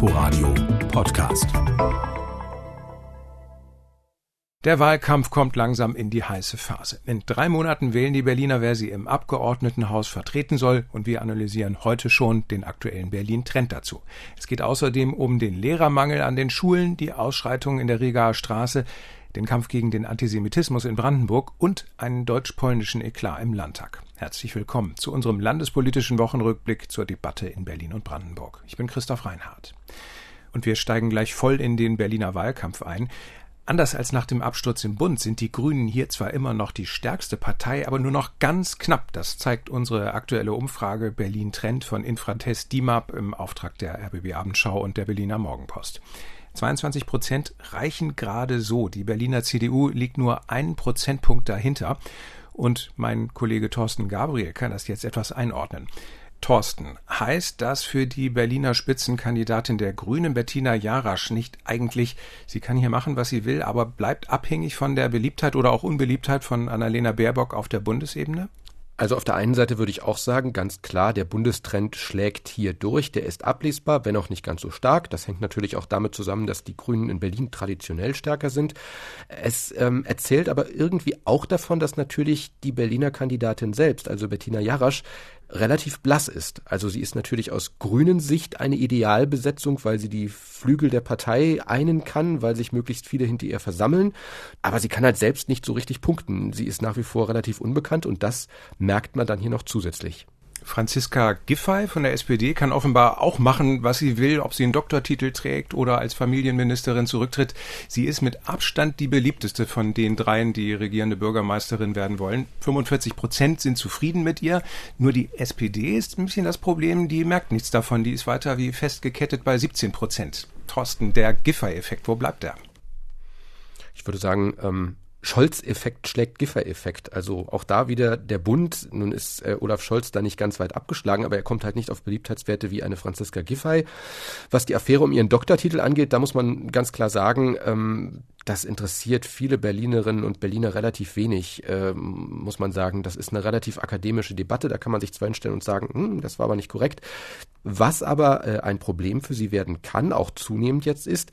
Inforadio Podcast. Der Wahlkampf kommt langsam in die heiße Phase. In drei Monaten wählen die Berliner, wer sie im Abgeordnetenhaus vertreten soll, und wir analysieren heute schon den aktuellen Berlin-Trend dazu. Es geht außerdem um den Lehrermangel an den Schulen, die Ausschreitungen in der Rigaer Straße, den Kampf gegen den Antisemitismus in Brandenburg und einen deutsch-polnischen Eklat im Landtag. Herzlich willkommen zu unserem landespolitischen Wochenrückblick zur Debatte in Berlin und Brandenburg. Ich bin Christoph Reinhardt. Und wir steigen gleich voll in den Berliner Wahlkampf ein. Anders als nach dem Absturz im Bund sind die Grünen hier zwar immer noch die stärkste Partei, aber nur noch ganz knapp. Das zeigt unsere aktuelle Umfrage Berlin Trend von Infratest DIMAP im Auftrag der RBB Abendschau und der Berliner Morgenpost. 22 Prozent reichen gerade so. Die Berliner CDU liegt nur einen Prozentpunkt dahinter. Und mein Kollege Thorsten Gabriel kann das jetzt etwas einordnen. Thorsten, heißt das für die Berliner Spitzenkandidatin der Grünen Bettina Jarasch nicht eigentlich, sie kann hier machen, was sie will, aber bleibt abhängig von der Beliebtheit oder auch Unbeliebtheit von Annalena Baerbock auf der Bundesebene? Also auf der einen Seite würde ich auch sagen, ganz klar, der Bundestrend schlägt hier durch. Der ist ablesbar, wenn auch nicht ganz so stark. Das hängt natürlich auch damit zusammen, dass die Grünen in Berlin traditionell stärker sind. Es ähm, erzählt aber irgendwie auch davon, dass natürlich die Berliner Kandidatin selbst, also Bettina Jarasch, relativ blass ist. Also sie ist natürlich aus grünen Sicht eine Idealbesetzung, weil sie die Flügel der Partei einen kann, weil sich möglichst viele hinter ihr versammeln. Aber sie kann halt selbst nicht so richtig punkten. Sie ist nach wie vor relativ unbekannt und das merkt man dann hier noch zusätzlich. Franziska Giffey von der SPD kann offenbar auch machen, was sie will, ob sie einen Doktortitel trägt oder als Familienministerin zurücktritt. Sie ist mit Abstand die beliebteste von den dreien, die regierende Bürgermeisterin werden wollen. 45 Prozent sind zufrieden mit ihr. Nur die SPD ist ein bisschen das Problem. Die merkt nichts davon. Die ist weiter wie festgekettet bei 17 Prozent. Thorsten, der Giffey-Effekt, wo bleibt der? Ich würde sagen, ähm, Scholz-Effekt schlägt Giffer-Effekt. Also auch da wieder der Bund. Nun ist äh, Olaf Scholz da nicht ganz weit abgeschlagen, aber er kommt halt nicht auf Beliebtheitswerte wie eine Franziska Giffey. Was die Affäre um ihren Doktortitel angeht, da muss man ganz klar sagen, ähm, das interessiert viele Berlinerinnen und Berliner relativ wenig, ähm, muss man sagen. Das ist eine relativ akademische Debatte. Da kann man sich zwar hinstellen und sagen, hm, das war aber nicht korrekt. Was aber äh, ein Problem für sie werden kann, auch zunehmend jetzt ist,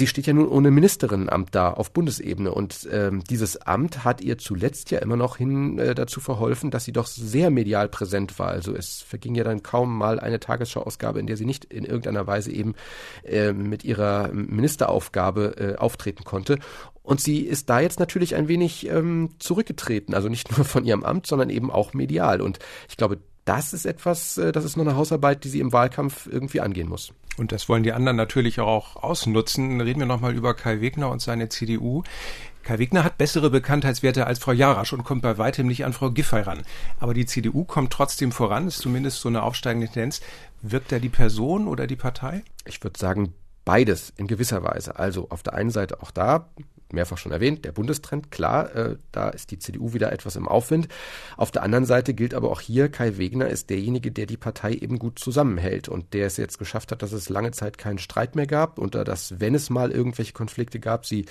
sie steht ja nun ohne Ministerinnenamt da auf Bundesebene und ähm, dieses Amt hat ihr zuletzt ja immer noch hin äh, dazu verholfen, dass sie doch sehr medial präsent war. Also es verging ja dann kaum mal eine Tagesschauausgabe, in der sie nicht in irgendeiner Weise eben äh, mit ihrer Ministeraufgabe äh, auftreten konnte. Und sie ist da jetzt natürlich ein wenig ähm, zurückgetreten, also nicht nur von ihrem Amt, sondern eben auch medial. Und ich glaube, das ist etwas, äh, das ist noch eine Hausarbeit, die sie im Wahlkampf irgendwie angehen muss. Und das wollen die anderen natürlich auch ausnutzen. Reden wir nochmal über Kai Wegner und seine CDU. Kai Wegner hat bessere Bekanntheitswerte als Frau Jarasch und kommt bei weitem nicht an Frau Giffey ran. Aber die CDU kommt trotzdem voran, ist zumindest so eine aufsteigende Tendenz. Wirkt da die Person oder die Partei? Ich würde sagen, beides in gewisser Weise. Also auf der einen Seite auch da mehrfach schon erwähnt, der Bundestrend, klar, äh, da ist die CDU wieder etwas im Aufwind. Auf der anderen Seite gilt aber auch hier, Kai Wegner ist derjenige, der die Partei eben gut zusammenhält und der es jetzt geschafft hat, dass es lange Zeit keinen Streit mehr gab und da, dass, wenn es mal irgendwelche Konflikte gab, sie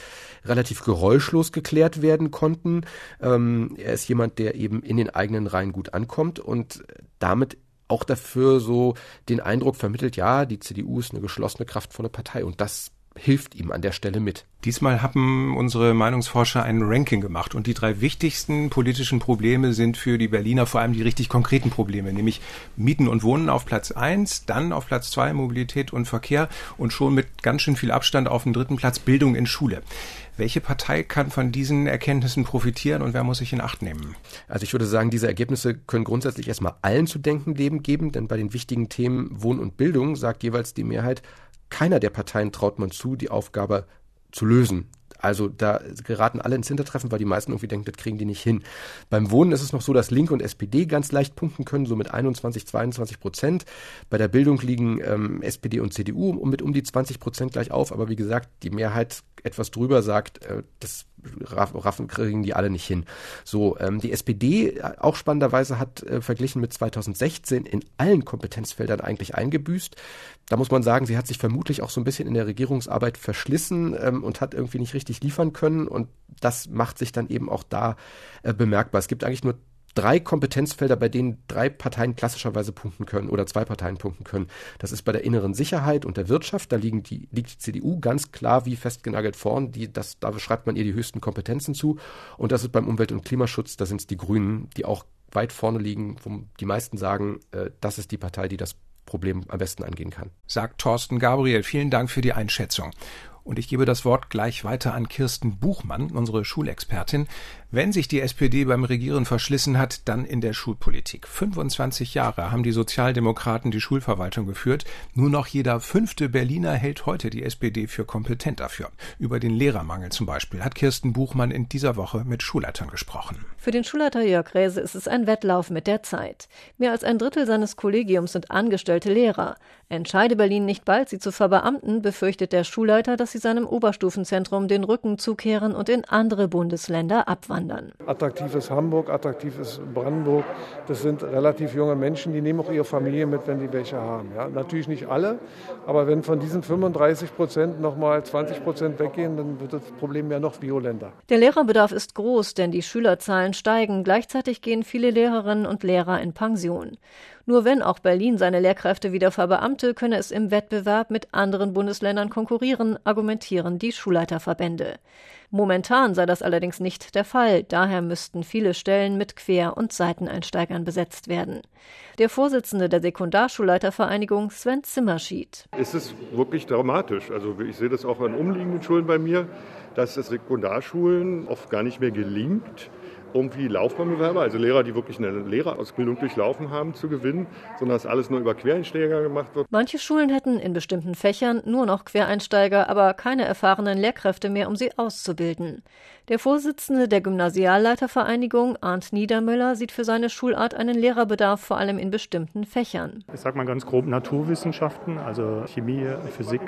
relativ geräuschlos geklärt werden konnten. Ähm, er ist jemand, der eben in den eigenen Reihen gut ankommt und damit auch dafür so den Eindruck vermittelt, ja, die CDU ist eine geschlossene, kraftvolle Partei und das hilft ihm an der Stelle mit. Diesmal haben unsere Meinungsforscher ein Ranking gemacht und die drei wichtigsten politischen Probleme sind für die Berliner vor allem die richtig konkreten Probleme, nämlich Mieten und Wohnen auf Platz eins, dann auf Platz zwei Mobilität und Verkehr und schon mit ganz schön viel Abstand auf dem dritten Platz Bildung in Schule. Welche Partei kann von diesen Erkenntnissen profitieren und wer muss sich in Acht nehmen? Also ich würde sagen, diese Ergebnisse können grundsätzlich erstmal allen zu denken geben, denn bei den wichtigen Themen Wohn und Bildung sagt jeweils die Mehrheit, keiner der Parteien traut man zu, die Aufgabe zu lösen. Also da geraten alle ins Hintertreffen, weil die meisten irgendwie denken, das kriegen die nicht hin. Beim Wohnen ist es noch so, dass Linke und SPD ganz leicht punkten können, so mit 21, 22 Prozent. Bei der Bildung liegen ähm, SPD und CDU mit um die 20 Prozent gleich auf. Aber wie gesagt, die Mehrheit etwas drüber sagt, äh, das raffen kriegen die alle nicht hin. So, ähm, die SPD äh, auch spannenderweise hat äh, verglichen mit 2016 in allen Kompetenzfeldern eigentlich eingebüßt. Da muss man sagen, sie hat sich vermutlich auch so ein bisschen in der Regierungsarbeit verschlissen ähm, und hat irgendwie nicht richtig liefern können und das macht sich dann eben auch da äh, bemerkbar. Es gibt eigentlich nur drei Kompetenzfelder, bei denen drei Parteien klassischerweise punkten können oder zwei Parteien punkten können. Das ist bei der inneren Sicherheit und der Wirtschaft. Da liegen die, liegt die CDU ganz klar wie festgenagelt vorn. Die, das, da schreibt man ihr die höchsten Kompetenzen zu. Und das ist beim Umwelt- und Klimaschutz, da sind es die Grünen, die auch weit vorne liegen, wo die meisten sagen, äh, das ist die Partei, die das Problem am besten angehen kann. Sagt Thorsten Gabriel. Vielen Dank für die Einschätzung. Und ich gebe das Wort gleich weiter an Kirsten Buchmann, unsere Schulexpertin. Wenn sich die SPD beim Regieren verschlissen hat, dann in der Schulpolitik. 25 Jahre haben die Sozialdemokraten die Schulverwaltung geführt. Nur noch jeder fünfte Berliner hält heute die SPD für kompetent dafür. Über den Lehrermangel zum Beispiel hat Kirsten Buchmann in dieser Woche mit Schulleitern gesprochen. Für den Schulleiter Jörg Räse ist es ein Wettlauf mit der Zeit. Mehr als ein Drittel seines Kollegiums sind angestellte Lehrer. Entscheide Berlin nicht bald, sie zu verbeamten, befürchtet der Schulleiter, dass sie seinem Oberstufenzentrum den Rücken zukehren und in andere Bundesländer abwandern wandern. Attraktives Hamburg, attraktives Brandenburg, das sind relativ junge Menschen, die nehmen auch ihre Familie mit, wenn die welche haben. Ja, natürlich nicht alle, aber wenn von diesen 35 Prozent nochmal 20 Prozent weggehen, dann wird das Problem ja noch violenter. Der Lehrerbedarf ist groß, denn die Schülerzahlen steigen. Gleichzeitig gehen viele Lehrerinnen und Lehrer in Pension. Nur wenn auch Berlin seine Lehrkräfte wieder verbeamte, könne es im Wettbewerb mit anderen Bundesländern konkurrieren, argumentieren die Schulleiterverbände. Momentan sei das allerdings nicht der Fall, daher müssten viele Stellen mit Quer- und Seiteneinsteigern besetzt werden. Der Vorsitzende der Sekundarschulleitervereinigung Sven Zimmerschied. Es ist wirklich dramatisch. Also ich sehe das auch an umliegenden Schulen bei mir, dass es Sekundarschulen oft gar nicht mehr gelingt, irgendwie Laufbahnbewerber, also Lehrer, die wirklich eine Lehrerausbildung durchlaufen haben, zu gewinnen, sondern dass alles nur über Quereinsteiger gemacht wird. Manche Schulen hätten in bestimmten Fächern nur noch Quereinsteiger, aber keine erfahrenen Lehrkräfte mehr, um sie auszubilden. Der Vorsitzende der Gymnasialleitervereinigung, Arndt Niedermüller, sieht für seine Schulart einen Lehrerbedarf vor allem in bestimmten Fächern. Ich sage mal ganz grob Naturwissenschaften, also Chemie, Physik,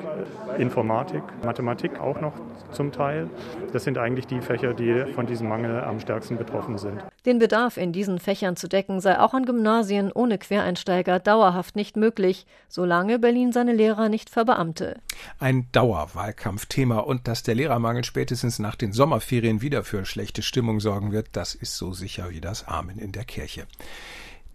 Informatik, Mathematik auch noch zum Teil. Das sind eigentlich die Fächer, die von diesem Mangel am stärksten betroffen sind. Den Bedarf in diesen Fächern zu decken sei auch an Gymnasien ohne Quereinsteiger dauerhaft nicht möglich, solange Berlin seine Lehrer nicht verbeamte. Ein Dauerwahlkampfthema und dass der Lehrermangel spätestens nach den Sommerferien Ferien wieder für schlechte Stimmung sorgen wird, das ist so sicher wie das Amen in der Kirche.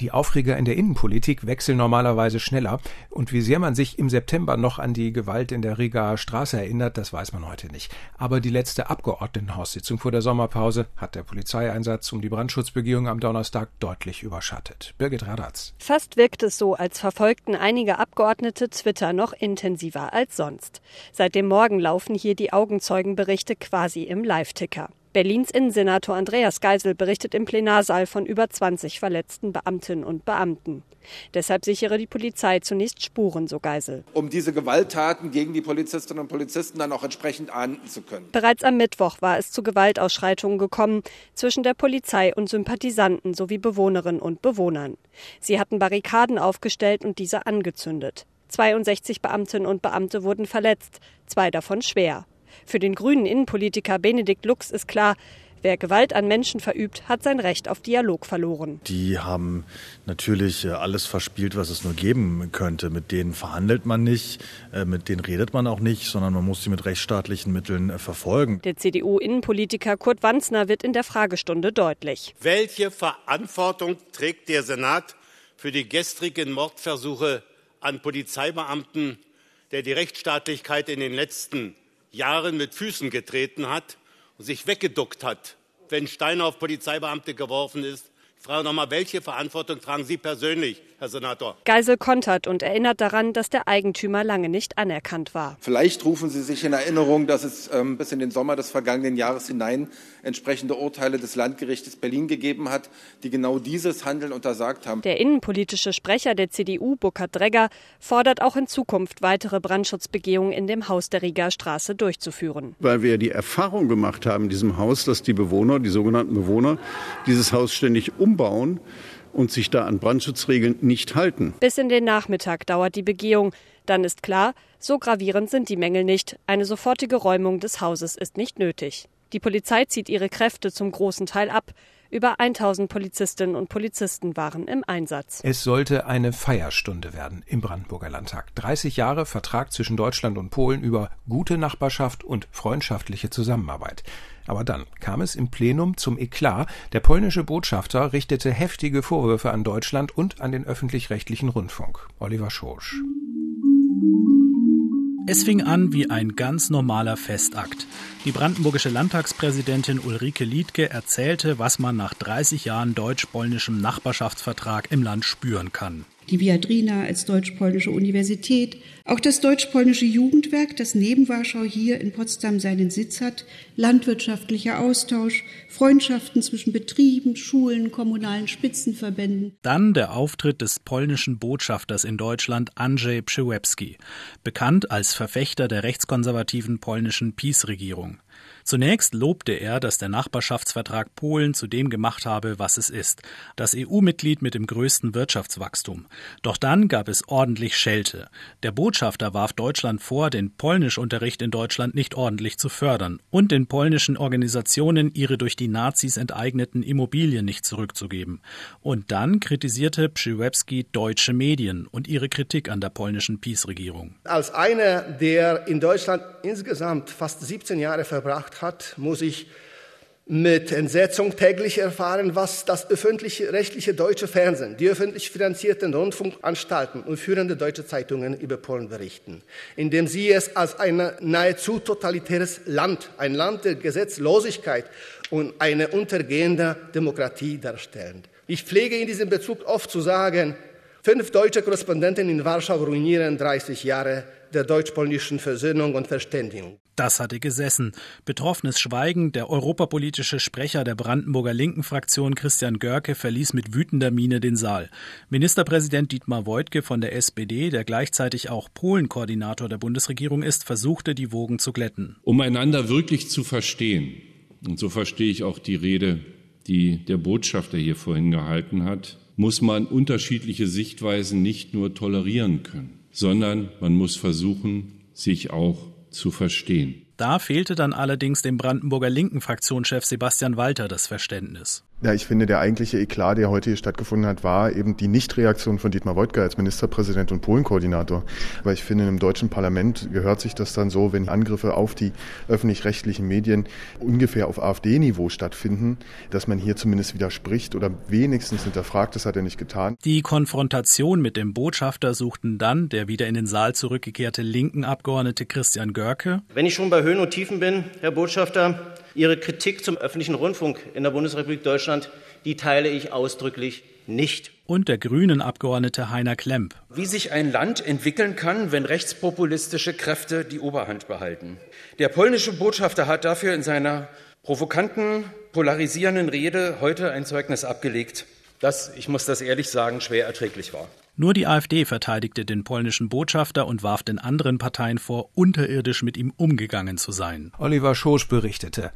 Die Aufreger in der Innenpolitik wechseln normalerweise schneller. Und wie sehr man sich im September noch an die Gewalt in der Rigaer Straße erinnert, das weiß man heute nicht. Aber die letzte Abgeordnetenhaussitzung vor der Sommerpause hat der Polizeieinsatz um die Brandschutzbegehung am Donnerstag deutlich überschattet. Birgit Radatz. Fast wirkt es so, als verfolgten einige Abgeordnete Twitter noch intensiver als sonst. Seit dem Morgen laufen hier die Augenzeugenberichte quasi im Live-Ticker. Berlins Innensenator Andreas Geisel berichtet im Plenarsaal von über 20 verletzten Beamtinnen und Beamten. Deshalb sichere die Polizei zunächst Spuren, so Geisel. Um diese Gewalttaten gegen die Polizistinnen und Polizisten dann auch entsprechend ahnden zu können. Bereits am Mittwoch war es zu Gewaltausschreitungen gekommen zwischen der Polizei und Sympathisanten sowie Bewohnerinnen und Bewohnern. Sie hatten Barrikaden aufgestellt und diese angezündet. 62 Beamtinnen und Beamte wurden verletzt, zwei davon schwer. Für den grünen Innenpolitiker Benedikt Lux ist klar, Wer Gewalt an Menschen verübt, hat sein Recht auf Dialog verloren. Die haben natürlich äh, alles verspielt, was es nur geben könnte. Mit denen verhandelt man nicht, äh, mit denen redet man auch nicht, sondern man muss sie mit rechtsstaatlichen Mitteln äh, verfolgen. Der CDU-Innenpolitiker Kurt Wanzner wird in der Fragestunde deutlich. Welche Verantwortung trägt der Senat für die gestrigen Mordversuche an Polizeibeamten, der die Rechtsstaatlichkeit in den letzten Jahren mit Füßen getreten hat und sich weggeduckt hat, wenn Steine auf Polizeibeamte geworfen ist. Ich frage noch mal, welche Verantwortung tragen Sie persönlich Herr Senator. Geisel kontert und erinnert daran, dass der Eigentümer lange nicht anerkannt war. Vielleicht rufen Sie sich in Erinnerung, dass es ähm, bis in den Sommer des vergangenen Jahres hinein entsprechende Urteile des Landgerichtes Berlin gegeben hat, die genau dieses Handeln untersagt haben. Der innenpolitische Sprecher der CDU, Burkhard Dregger, fordert auch in Zukunft weitere Brandschutzbegehungen in dem Haus der Rieger Straße durchzuführen. Weil wir die Erfahrung gemacht haben in diesem Haus, dass die Bewohner, die sogenannten Bewohner, dieses Haus ständig umbauen und sich da an Brandschutzregeln nicht halten. Bis in den Nachmittag dauert die Begehung. Dann ist klar, so gravierend sind die Mängel nicht. Eine sofortige Räumung des Hauses ist nicht nötig. Die Polizei zieht ihre Kräfte zum großen Teil ab. Über 1000 Polizistinnen und Polizisten waren im Einsatz. Es sollte eine Feierstunde werden im Brandenburger Landtag. 30 Jahre Vertrag zwischen Deutschland und Polen über gute Nachbarschaft und freundschaftliche Zusammenarbeit. Aber dann kam es im Plenum zum Eklat. Der polnische Botschafter richtete heftige Vorwürfe an Deutschland und an den öffentlich-rechtlichen Rundfunk. Oliver Schorsch. Es fing an wie ein ganz normaler Festakt. Die brandenburgische Landtagspräsidentin Ulrike Liedke erzählte, was man nach 30 Jahren deutsch-polnischem Nachbarschaftsvertrag im Land spüren kann die Viadrina als deutsch-polnische Universität, auch das deutsch-polnische Jugendwerk, das neben Warschau hier in Potsdam seinen Sitz hat, landwirtschaftlicher Austausch, Freundschaften zwischen Betrieben, Schulen, kommunalen Spitzenverbänden. Dann der Auftritt des polnischen Botschafters in Deutschland Andrzej Przyłębski, bekannt als Verfechter der rechtskonservativen polnischen PiS-Regierung. Zunächst lobte er, dass der Nachbarschaftsvertrag Polen zu dem gemacht habe, was es ist, das EU-Mitglied mit dem größten Wirtschaftswachstum. Doch dann gab es ordentlich Schelte. Der Botschafter warf Deutschland vor, den Polnischunterricht in Deutschland nicht ordentlich zu fördern und den polnischen Organisationen ihre durch die Nazis enteigneten Immobilien nicht zurückzugeben. Und dann kritisierte Przyłębski deutsche Medien und ihre Kritik an der polnischen PiS-Regierung. Als einer, der in Deutschland insgesamt fast 17 Jahre verbracht hat, muss ich mit Entsetzung täglich erfahren, was das öffentliche rechtliche deutsche Fernsehen, die öffentlich finanzierten Rundfunkanstalten und führende deutsche Zeitungen über Polen berichten, indem sie es als ein nahezu totalitäres Land, ein Land der Gesetzlosigkeit und eine untergehende Demokratie darstellen. Ich pflege in diesem Bezug oft zu sagen, fünf deutsche Korrespondenten in Warschau ruinieren 30 Jahre der deutsch-polnischen Versöhnung und Verständigung. Das hatte gesessen. Betroffenes Schweigen. Der europapolitische Sprecher der Brandenburger Linken-Fraktion Christian Görke verließ mit wütender Miene den Saal. Ministerpräsident Dietmar Woidke von der SPD, der gleichzeitig auch Polen-Koordinator der Bundesregierung ist, versuchte, die Wogen zu glätten. Um einander wirklich zu verstehen, und so verstehe ich auch die Rede, die der Botschafter hier vorhin gehalten hat, muss man unterschiedliche Sichtweisen nicht nur tolerieren können, sondern man muss versuchen, sich auch zu verstehen. Da fehlte dann allerdings dem Brandenburger Linken Fraktionschef Sebastian Walter das Verständnis. Ja, ich finde, der eigentliche Eklat, der heute hier stattgefunden hat, war eben die Nichtreaktion von Dietmar Woidke als Ministerpräsident und Polenkoordinator. Aber ich finde, im deutschen Parlament gehört sich das dann so, wenn Angriffe auf die öffentlich-rechtlichen Medien ungefähr auf AfD-Niveau stattfinden, dass man hier zumindest widerspricht oder wenigstens hinterfragt. Das hat er nicht getan. Die Konfrontation mit dem Botschafter suchten dann der wieder in den Saal zurückgekehrte linken Abgeordnete Christian Görke. Wenn ich schon bei Höhen und Tiefen bin, Herr Botschafter, Ihre Kritik zum öffentlichen Rundfunk in der Bundesrepublik Deutschland, die teile ich ausdrücklich nicht. Und der grünen Abgeordnete Heiner Klemp. Wie sich ein Land entwickeln kann, wenn rechtspopulistische Kräfte die Oberhand behalten. Der polnische Botschafter hat dafür in seiner provokanten, polarisierenden Rede heute ein Zeugnis abgelegt, das, ich muss das ehrlich sagen, schwer erträglich war. Nur die AfD verteidigte den polnischen Botschafter und warf den anderen Parteien vor, unterirdisch mit ihm umgegangen zu sein. Oliver Schosch berichtete.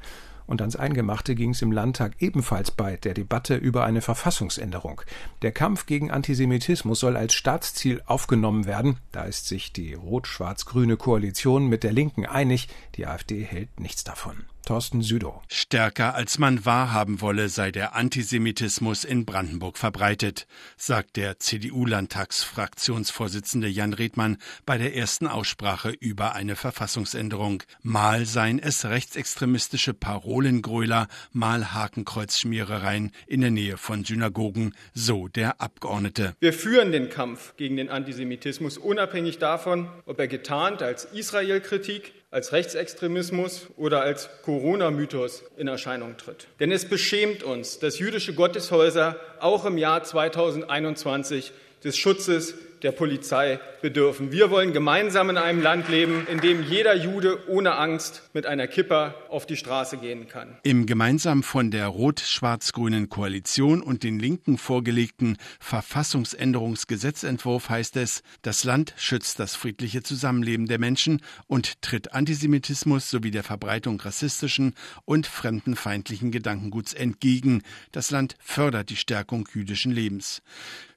Und ans Eingemachte ging es im Landtag ebenfalls bei der Debatte über eine Verfassungsänderung. Der Kampf gegen Antisemitismus soll als Staatsziel aufgenommen werden. Da ist sich die rot-schwarz-grüne Koalition mit der Linken einig. Die AfD hält nichts davon. Thorsten Südow. Stärker als man wahrhaben wolle, sei der Antisemitismus in Brandenburg verbreitet, sagt der CDU-Landtagsfraktionsvorsitzende Jan Redmann bei der ersten Aussprache über eine Verfassungsänderung. Mal seien es rechtsextremistische Parolengröler, mal Hakenkreuzschmierereien in der Nähe von Synagogen, so der Abgeordnete. Wir führen den Kampf gegen den Antisemitismus unabhängig davon, ob er getarnt als Israel-Kritik als Rechtsextremismus oder als Corona-Mythos in Erscheinung tritt. Denn es beschämt uns, dass jüdische Gotteshäuser auch im Jahr 2021 des Schutzes der Polizei bedürfen. Wir wollen gemeinsam in einem Land leben, in dem jeder Jude ohne Angst mit einer Kippa auf die Straße gehen kann. Im gemeinsam von der rot-schwarz-grünen Koalition und den Linken vorgelegten Verfassungsänderungsgesetzentwurf heißt es, das Land schützt das friedliche Zusammenleben der Menschen und tritt Antisemitismus sowie der Verbreitung rassistischen und fremdenfeindlichen Gedankenguts entgegen. Das Land fördert die Stärkung jüdischen Lebens.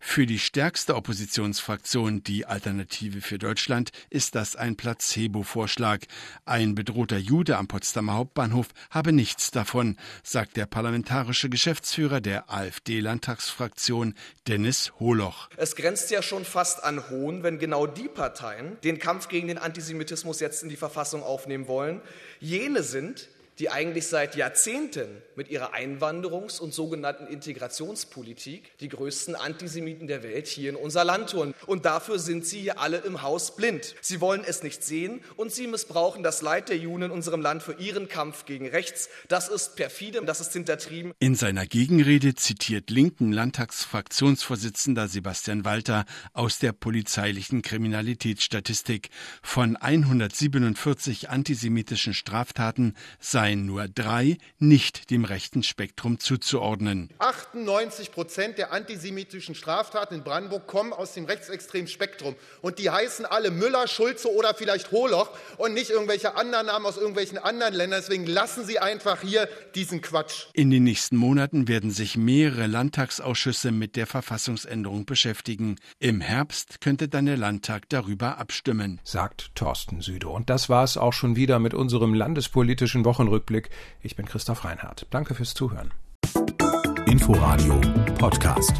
Für die stärkste Oppositionsfraktion, die Alternative für Deutschland, ist das ein Placebo-Vorschlag. Ein bedrohter Jude am Potsdamer Hauptbahnhof habe nichts davon, sagt der parlamentarische Geschäftsführer der AfD-Landtagsfraktion Dennis Holoch. Es grenzt ja schon fast an Hohn, wenn genau die Parteien den Kampf gegen den Antisemitismus jetzt in die Verfassung aufnehmen wollen, jene sind, die eigentlich seit Jahrzehnten mit ihrer Einwanderungs- und sogenannten Integrationspolitik die größten Antisemiten der Welt hier in unser Land tun. Und dafür sind sie hier alle im Haus blind. Sie wollen es nicht sehen und sie missbrauchen das Leid der Juden in unserem Land für ihren Kampf gegen rechts. Das ist perfide, das ist hintertrieben. In seiner Gegenrede zitiert linken Landtagsfraktionsvorsitzender Sebastian Walter aus der polizeilichen Kriminalitätsstatistik. Von 147 antisemitischen Straftaten sei seien nur drei nicht dem rechten Spektrum zuzuordnen. 98 Prozent der antisemitischen Straftaten in Brandenburg kommen aus dem rechtsextremen Spektrum. Und die heißen alle Müller, Schulze oder vielleicht Holoch und nicht irgendwelche anderen Namen aus irgendwelchen anderen Ländern. Deswegen lassen Sie einfach hier diesen Quatsch. In den nächsten Monaten werden sich mehrere Landtagsausschüsse mit der Verfassungsänderung beschäftigen. Im Herbst könnte dann der Landtag darüber abstimmen. Sagt Thorsten Süde. Und das war es auch schon wieder mit unserem landespolitischen Wochenrückblick. Rückblick. Ich bin Christoph Reinhardt. Danke fürs Zuhören. Inforadio Podcast.